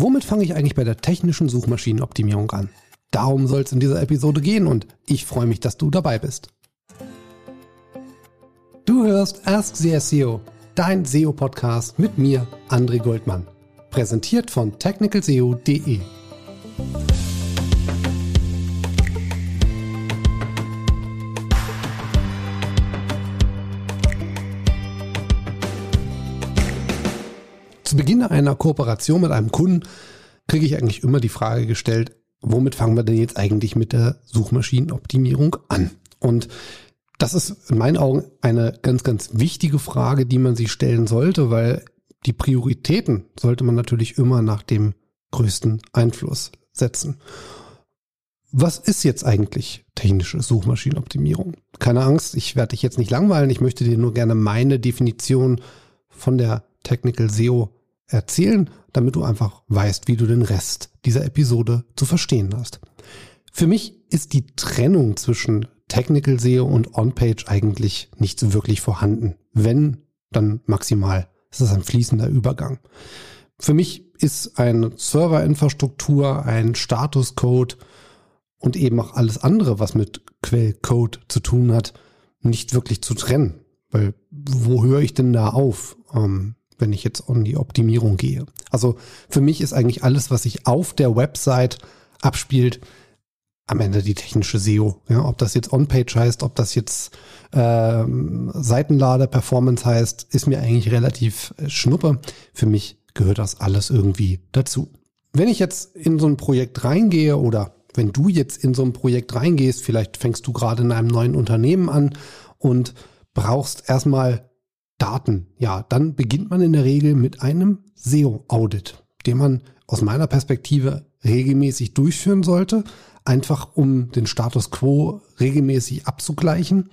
Womit fange ich eigentlich bei der technischen Suchmaschinenoptimierung an? Darum soll es in dieser Episode gehen und ich freue mich, dass du dabei bist. Du hörst Ask the SEO, dein SEO-Podcast mit mir, André Goldmann. Präsentiert von technicalseo.de. Beginn einer Kooperation mit einem Kunden kriege ich eigentlich immer die Frage gestellt, womit fangen wir denn jetzt eigentlich mit der Suchmaschinenoptimierung an? Und das ist in meinen Augen eine ganz, ganz wichtige Frage, die man sich stellen sollte, weil die Prioritäten sollte man natürlich immer nach dem größten Einfluss setzen. Was ist jetzt eigentlich technische Suchmaschinenoptimierung? Keine Angst, ich werde dich jetzt nicht langweilen. Ich möchte dir nur gerne meine Definition von der Technical SEO erzählen, damit du einfach weißt, wie du den Rest dieser Episode zu verstehen hast. Für mich ist die Trennung zwischen Technical SEO und On-Page eigentlich nicht so wirklich vorhanden. Wenn, dann maximal. Es ist ein fließender Übergang. Für mich ist eine Serverinfrastruktur, ein Statuscode und eben auch alles andere, was mit Quellcode zu tun hat, nicht wirklich zu trennen. Weil wo höre ich denn da auf? Ähm, wenn ich jetzt an die Optimierung gehe. Also für mich ist eigentlich alles, was sich auf der Website abspielt, am Ende die technische SEO. Ja, ob das jetzt On-Page heißt, ob das jetzt ähm, Seitenlader-Performance heißt, ist mir eigentlich relativ äh, schnuppe. Für mich gehört das alles irgendwie dazu. Wenn ich jetzt in so ein Projekt reingehe oder wenn du jetzt in so ein Projekt reingehst, vielleicht fängst du gerade in einem neuen Unternehmen an und brauchst erstmal Daten. Ja, dann beginnt man in der Regel mit einem SEO-Audit, den man aus meiner Perspektive regelmäßig durchführen sollte, einfach um den Status quo regelmäßig abzugleichen.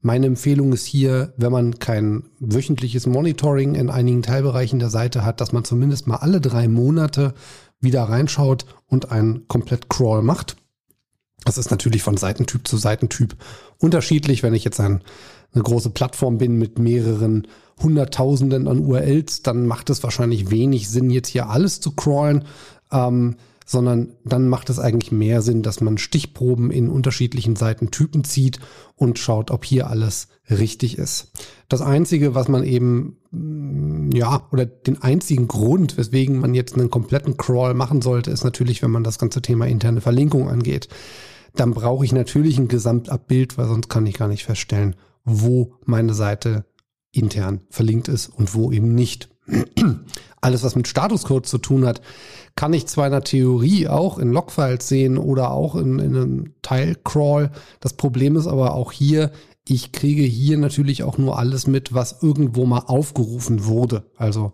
Meine Empfehlung ist hier, wenn man kein wöchentliches Monitoring in einigen Teilbereichen der Seite hat, dass man zumindest mal alle drei Monate wieder reinschaut und einen komplett Crawl macht. Das ist natürlich von Seitentyp zu Seitentyp unterschiedlich. Wenn ich jetzt ein eine große Plattform bin mit mehreren Hunderttausenden an URLs, dann macht es wahrscheinlich wenig Sinn, jetzt hier alles zu crawlen, ähm, sondern dann macht es eigentlich mehr Sinn, dass man Stichproben in unterschiedlichen Seitentypen zieht und schaut, ob hier alles richtig ist. Das Einzige, was man eben, mm, ja, oder den einzigen Grund, weswegen man jetzt einen kompletten Crawl machen sollte, ist natürlich, wenn man das ganze Thema interne Verlinkung angeht. Dann brauche ich natürlich ein Gesamtabbild, weil sonst kann ich gar nicht feststellen, wo meine Seite intern verlinkt ist und wo eben nicht. Alles, was mit Statuscode zu tun hat, kann ich zwar in der Theorie auch in Logfiles sehen oder auch in, in einem Teilcrawl. Das Problem ist aber auch hier, ich kriege hier natürlich auch nur alles mit, was irgendwo mal aufgerufen wurde. Also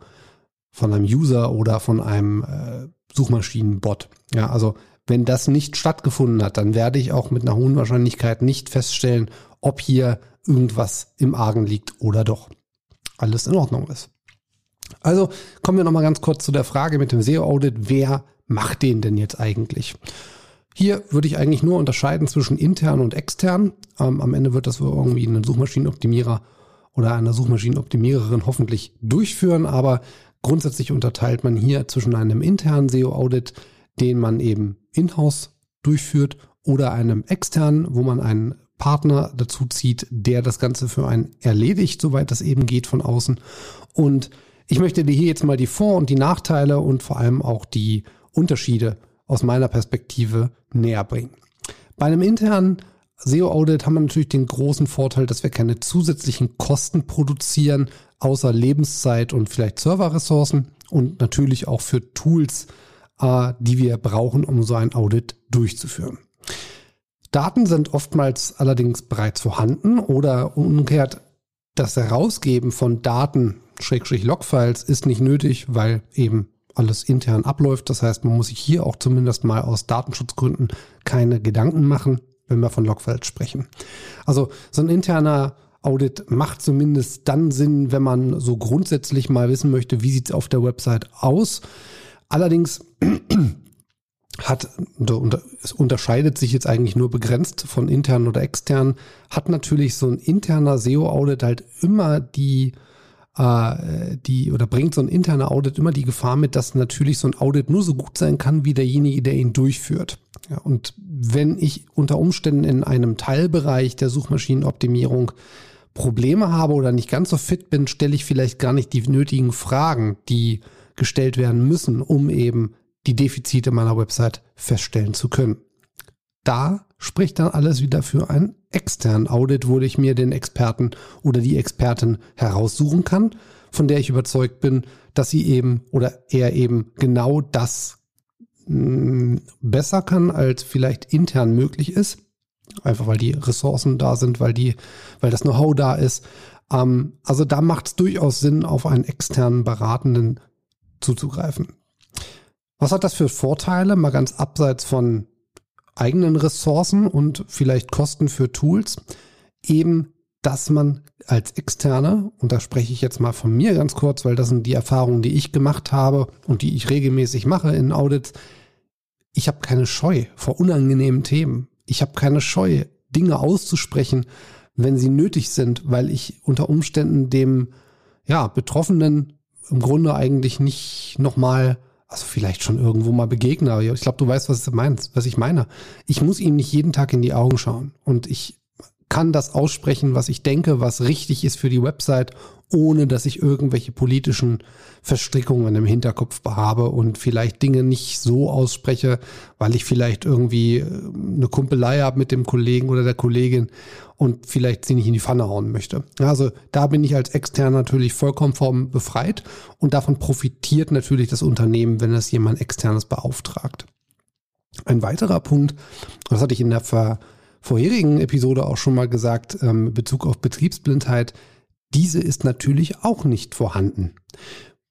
von einem User oder von einem äh, Suchmaschinenbot. Ja, also wenn das nicht stattgefunden hat, dann werde ich auch mit einer hohen Wahrscheinlichkeit nicht feststellen, ob hier irgendwas im Argen liegt oder doch alles in Ordnung ist. Also kommen wir nochmal ganz kurz zu der Frage mit dem SEO-Audit. Wer macht den denn jetzt eigentlich? Hier würde ich eigentlich nur unterscheiden zwischen intern und extern. Ähm, am Ende wird das irgendwie ein Suchmaschinenoptimierer oder eine Suchmaschinenoptimiererin hoffentlich durchführen, aber grundsätzlich unterteilt man hier zwischen einem internen SEO-Audit, den man eben in-house durchführt, oder einem externen, wo man einen Partner dazu zieht, der das Ganze für einen erledigt, soweit das eben geht von außen. Und ich möchte dir hier jetzt mal die Vor- und die Nachteile und vor allem auch die Unterschiede aus meiner Perspektive näher bringen. Bei einem internen SEO-Audit haben wir natürlich den großen Vorteil, dass wir keine zusätzlichen Kosten produzieren, außer Lebenszeit und vielleicht Serverressourcen und natürlich auch für Tools, äh, die wir brauchen, um so ein Audit durchzuführen. Daten sind oftmals allerdings bereits vorhanden oder umgekehrt das Herausgeben von Daten, Schrägstrich Logfiles, ist nicht nötig, weil eben alles intern abläuft. Das heißt, man muss sich hier auch zumindest mal aus Datenschutzgründen keine Gedanken machen, wenn wir von Logfiles sprechen. Also so ein interner Audit macht zumindest dann Sinn, wenn man so grundsätzlich mal wissen möchte, wie sieht es auf der Website aus. Allerdings hat, es unterscheidet sich jetzt eigentlich nur begrenzt von intern oder extern, hat natürlich so ein interner SEO-Audit halt immer die äh, die oder bringt so ein interner Audit immer die Gefahr mit, dass natürlich so ein Audit nur so gut sein kann wie derjenige, der ihn durchführt. Ja, und wenn ich unter Umständen in einem Teilbereich der Suchmaschinenoptimierung Probleme habe oder nicht ganz so fit bin, stelle ich vielleicht gar nicht die nötigen Fragen, die gestellt werden müssen, um eben die Defizite meiner Website feststellen zu können. Da spricht dann alles wieder für einen externen Audit, wo ich mir den Experten oder die Expertin heraussuchen kann, von der ich überzeugt bin, dass sie eben oder er eben genau das mh, mm, besser kann, als vielleicht intern möglich ist. Einfach weil die Ressourcen da sind, weil die, weil das Know-how da ist. Ähm, also da macht es durchaus Sinn, auf einen externen Beratenden zuzugreifen. Was hat das für Vorteile? Mal ganz abseits von eigenen Ressourcen und vielleicht Kosten für Tools, eben, dass man als Externe, und da spreche ich jetzt mal von mir ganz kurz, weil das sind die Erfahrungen, die ich gemacht habe und die ich regelmäßig mache in Audits, ich habe keine Scheu vor unangenehmen Themen. Ich habe keine Scheu, Dinge auszusprechen, wenn sie nötig sind, weil ich unter Umständen dem ja, Betroffenen im Grunde eigentlich nicht nochmal also vielleicht schon irgendwo mal begegne, aber ich glaube, du weißt, was, du meinst, was ich meine. Ich muss ihm nicht jeden Tag in die Augen schauen und ich kann das aussprechen, was ich denke, was richtig ist für die Website, ohne dass ich irgendwelche politischen Verstrickungen im Hinterkopf habe und vielleicht Dinge nicht so ausspreche, weil ich vielleicht irgendwie äh, eine Kumpelei habe mit dem Kollegen oder der Kollegin und vielleicht sie nicht in die Pfanne hauen möchte. Also da bin ich als extern natürlich vollkommen vom befreit und davon profitiert natürlich das Unternehmen, wenn es jemand externes beauftragt. Ein weiterer Punkt, das hatte ich in der Ver vorherigen Episode auch schon mal gesagt, ähm, Bezug auf Betriebsblindheit, diese ist natürlich auch nicht vorhanden.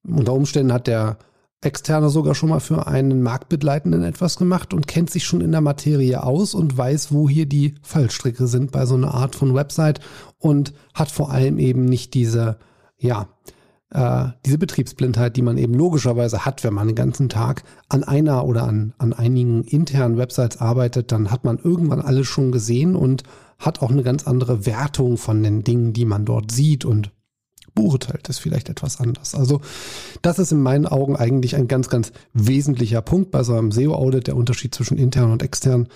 Unter Umständen hat der Externe sogar schon mal für einen Marktbegleitenden etwas gemacht und kennt sich schon in der Materie aus und weiß, wo hier die Fallstricke sind bei so einer Art von Website und hat vor allem eben nicht diese, ja, äh, diese Betriebsblindheit, die man eben logischerweise hat, wenn man den ganzen Tag an einer oder an, an einigen internen Websites arbeitet, dann hat man irgendwann alles schon gesehen und hat auch eine ganz andere Wertung von den Dingen, die man dort sieht und beurteilt es vielleicht etwas anders. Also das ist in meinen Augen eigentlich ein ganz, ganz wesentlicher Punkt bei so einem SEO-Audit, der Unterschied zwischen intern und extern,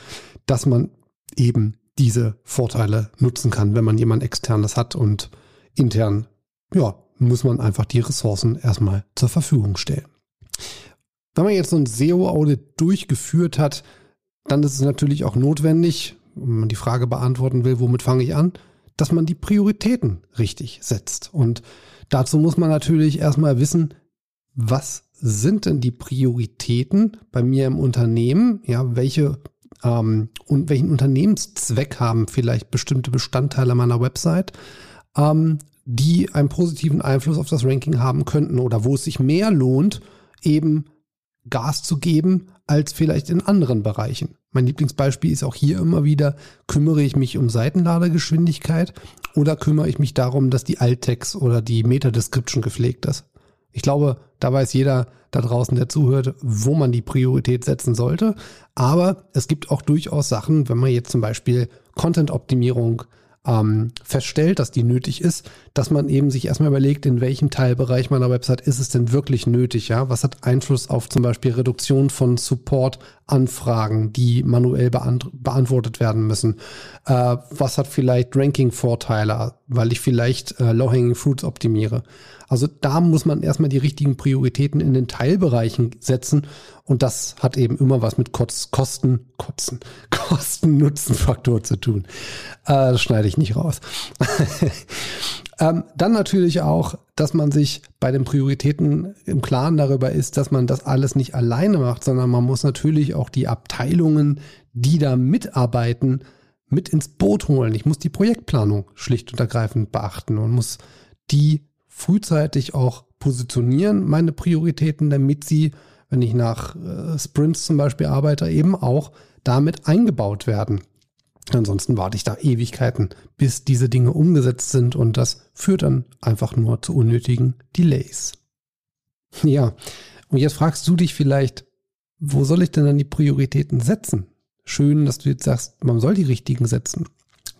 dass man eben diese Vorteile nutzen kann, wenn man jemand externes hat und intern, ja, muss man einfach die Ressourcen erstmal zur Verfügung stellen. Wenn man jetzt so ein SEO-Audit durchgeführt hat, dann ist es natürlich auch notwendig, wenn man die Frage beantworten will, womit fange ich an, dass man die Prioritäten richtig setzt. Und dazu muss man natürlich erstmal wissen, was sind denn die Prioritäten bei mir im Unternehmen? Ja, welche ähm, und welchen Unternehmenszweck haben vielleicht bestimmte Bestandteile meiner Website? Ähm, die einen positiven Einfluss auf das Ranking haben könnten oder wo es sich mehr lohnt, eben Gas zu geben als vielleicht in anderen Bereichen. Mein Lieblingsbeispiel ist auch hier immer wieder, kümmere ich mich um Seitenladegeschwindigkeit oder kümmere ich mich darum, dass die Alttext oder die Meta-Description gepflegt ist. Ich glaube, da weiß jeder da draußen, der zuhört, wo man die Priorität setzen sollte. Aber es gibt auch durchaus Sachen, wenn man jetzt zum Beispiel Content-Optimierung ähm, feststellt, dass die nötig ist, dass man eben sich erstmal überlegt, in welchem Teilbereich meiner Website ist es denn wirklich nötig, ja? Was hat Einfluss auf zum Beispiel Reduktion von Support-Anfragen, die manuell beant beantwortet werden müssen? Äh, was hat vielleicht Ranking-Vorteile, weil ich vielleicht äh, Low-Hanging Fruits optimiere? Also da muss man erstmal die richtigen Prioritäten in den Teilbereichen setzen und das hat eben immer was mit Kosten, Kotzen, Kosten-Nutzen-Faktor zu tun. Äh, das schneide ich nicht raus. ähm, dann natürlich auch, dass man sich bei den Prioritäten im Klaren darüber ist, dass man das alles nicht alleine macht, sondern man muss natürlich auch die Abteilungen, die da mitarbeiten, mit ins Boot holen. Ich muss die Projektplanung schlicht und ergreifend beachten und muss die frühzeitig auch positionieren, meine Prioritäten, damit sie wenn ich nach äh, Sprints zum Beispiel arbeite, eben auch damit eingebaut werden. Ansonsten warte ich da Ewigkeiten, bis diese Dinge umgesetzt sind und das führt dann einfach nur zu unnötigen Delays. Ja, und jetzt fragst du dich vielleicht, wo soll ich denn dann die Prioritäten setzen? Schön, dass du jetzt sagst, man soll die richtigen setzen.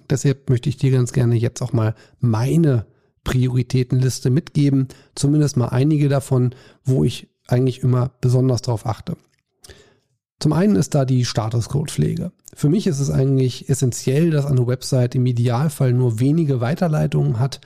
Deshalb möchte ich dir ganz gerne jetzt auch mal meine Prioritätenliste mitgeben. Zumindest mal einige davon, wo ich eigentlich immer besonders darauf achte. Zum einen ist da die Statuscode-Pflege. Für mich ist es eigentlich essentiell, dass eine Website im Idealfall nur wenige Weiterleitungen hat,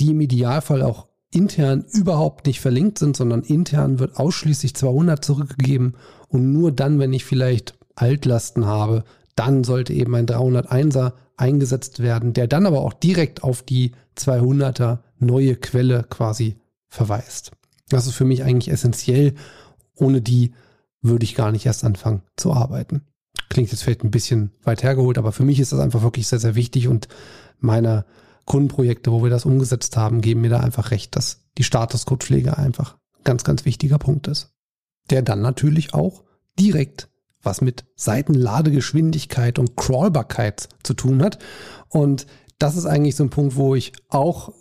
die im Idealfall auch intern überhaupt nicht verlinkt sind, sondern intern wird ausschließlich 200 zurückgegeben und nur dann, wenn ich vielleicht Altlasten habe, dann sollte eben ein 301er eingesetzt werden, der dann aber auch direkt auf die 200er neue Quelle quasi verweist. Das ist für mich eigentlich essentiell. Ohne die würde ich gar nicht erst anfangen zu arbeiten. Klingt jetzt vielleicht ein bisschen weit hergeholt, aber für mich ist das einfach wirklich sehr, sehr wichtig und meine Kundenprojekte, wo wir das umgesetzt haben, geben mir da einfach recht, dass die Statuscode-Pflege einfach ganz, ganz wichtiger Punkt ist. Der dann natürlich auch direkt was mit Seitenladegeschwindigkeit und Crawlbarkeit zu tun hat. Und das ist eigentlich so ein Punkt, wo ich auch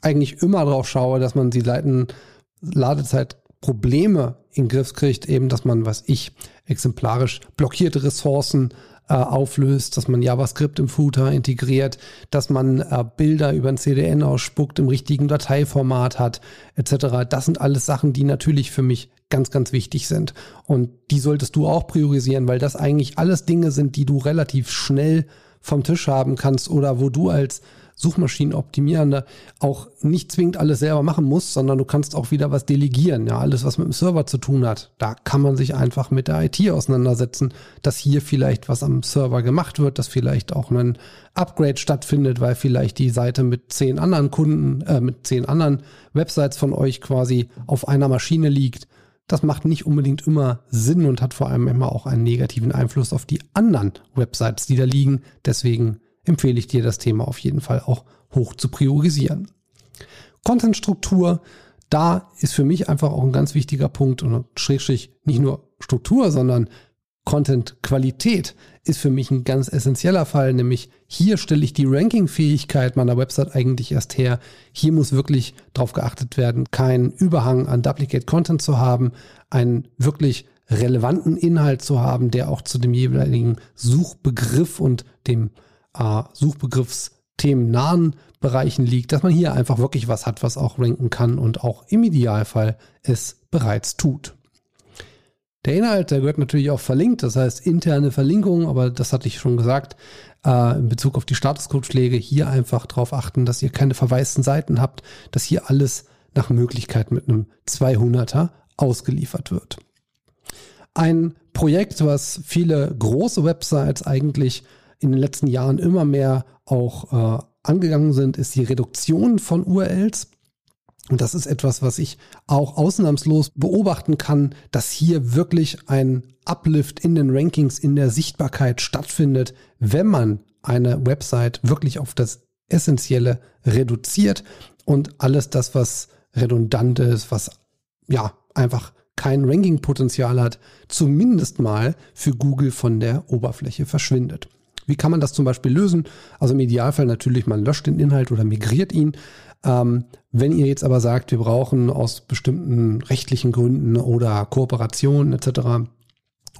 eigentlich immer drauf schaue, dass man die Seitenladezeit Probleme in den Griff kriegt, eben, dass man, was ich, exemplarisch blockierte Ressourcen äh, auflöst, dass man JavaScript im Footer integriert, dass man äh, Bilder über ein CDN ausspuckt, im richtigen Dateiformat hat, etc. Das sind alles Sachen, die natürlich für mich ganz, ganz wichtig sind. Und die solltest du auch priorisieren, weil das eigentlich alles Dinge sind, die du relativ schnell vom Tisch haben kannst oder wo du als Suchmaschinenoptimierender auch nicht zwingend alles selber machen musst, sondern du kannst auch wieder was delegieren. Ja, alles, was mit dem Server zu tun hat, da kann man sich einfach mit der IT auseinandersetzen, dass hier vielleicht was am Server gemacht wird, dass vielleicht auch ein Upgrade stattfindet, weil vielleicht die Seite mit zehn anderen Kunden, äh, mit zehn anderen Websites von euch quasi auf einer Maschine liegt. Das macht nicht unbedingt immer Sinn und hat vor allem immer auch einen negativen Einfluss auf die anderen Websites, die da liegen. Deswegen empfehle ich dir das Thema auf jeden Fall auch hoch zu priorisieren. Contentstruktur, da ist für mich einfach auch ein ganz wichtiger Punkt und schrägstrich nicht nur Struktur, sondern Content-Qualität ist für mich ein ganz essentieller Fall, nämlich hier stelle ich die Ranking-Fähigkeit meiner Website eigentlich erst her. Hier muss wirklich darauf geachtet werden, keinen Überhang an Duplicate Content zu haben, einen wirklich relevanten Inhalt zu haben, der auch zu dem jeweiligen Suchbegriff und dem äh, Suchbegriffsthemen nahen Bereichen liegt, dass man hier einfach wirklich was hat, was auch ranken kann und auch im Idealfall es bereits tut. Der Inhalt, der gehört natürlich auch verlinkt, das heißt interne Verlinkungen, aber das hatte ich schon gesagt, äh, in Bezug auf die Statuscode-Pflege hier einfach darauf achten, dass ihr keine verwaisten Seiten habt, dass hier alles nach Möglichkeit mit einem 200er ausgeliefert wird. Ein Projekt, was viele große Websites eigentlich in den letzten Jahren immer mehr auch äh, angegangen sind, ist die Reduktion von URLs. Und das ist etwas, was ich auch ausnahmslos beobachten kann, dass hier wirklich ein Uplift in den Rankings, in der Sichtbarkeit stattfindet, wenn man eine Website wirklich auf das Essentielle reduziert und alles das, was redundant ist, was ja einfach kein Ranking-Potenzial hat, zumindest mal für Google von der Oberfläche verschwindet. Wie kann man das zum Beispiel lösen? Also im Idealfall natürlich, man löscht den Inhalt oder migriert ihn. Ähm, wenn ihr jetzt aber sagt, wir brauchen aus bestimmten rechtlichen Gründen oder Kooperationen etc.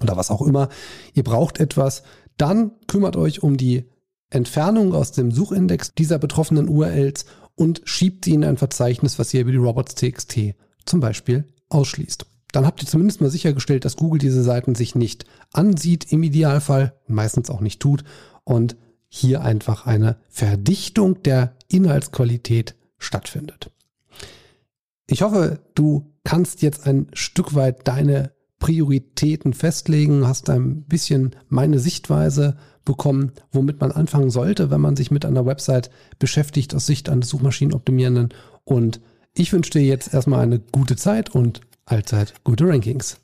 oder was auch immer, ihr braucht etwas, dann kümmert euch um die Entfernung aus dem Suchindex dieser betroffenen URLs und schiebt sie in ein Verzeichnis, was ihr über die robots.txt zum Beispiel ausschließt dann habt ihr zumindest mal sichergestellt, dass Google diese Seiten sich nicht ansieht im Idealfall, meistens auch nicht tut und hier einfach eine Verdichtung der Inhaltsqualität stattfindet. Ich hoffe, du kannst jetzt ein Stück weit deine Prioritäten festlegen, hast ein bisschen meine Sichtweise bekommen, womit man anfangen sollte, wenn man sich mit einer Website beschäftigt aus Sicht eines Suchmaschinenoptimierenden. Und ich wünsche dir jetzt erstmal eine gute Zeit und allzeit gute Rankings.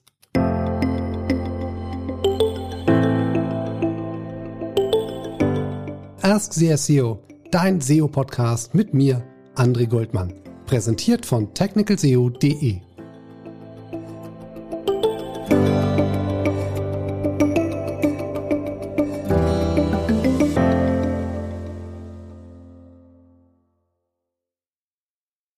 Ask the SEO, dein SEO-Podcast mit mir, André Goldmann. Präsentiert von technicalseo.de.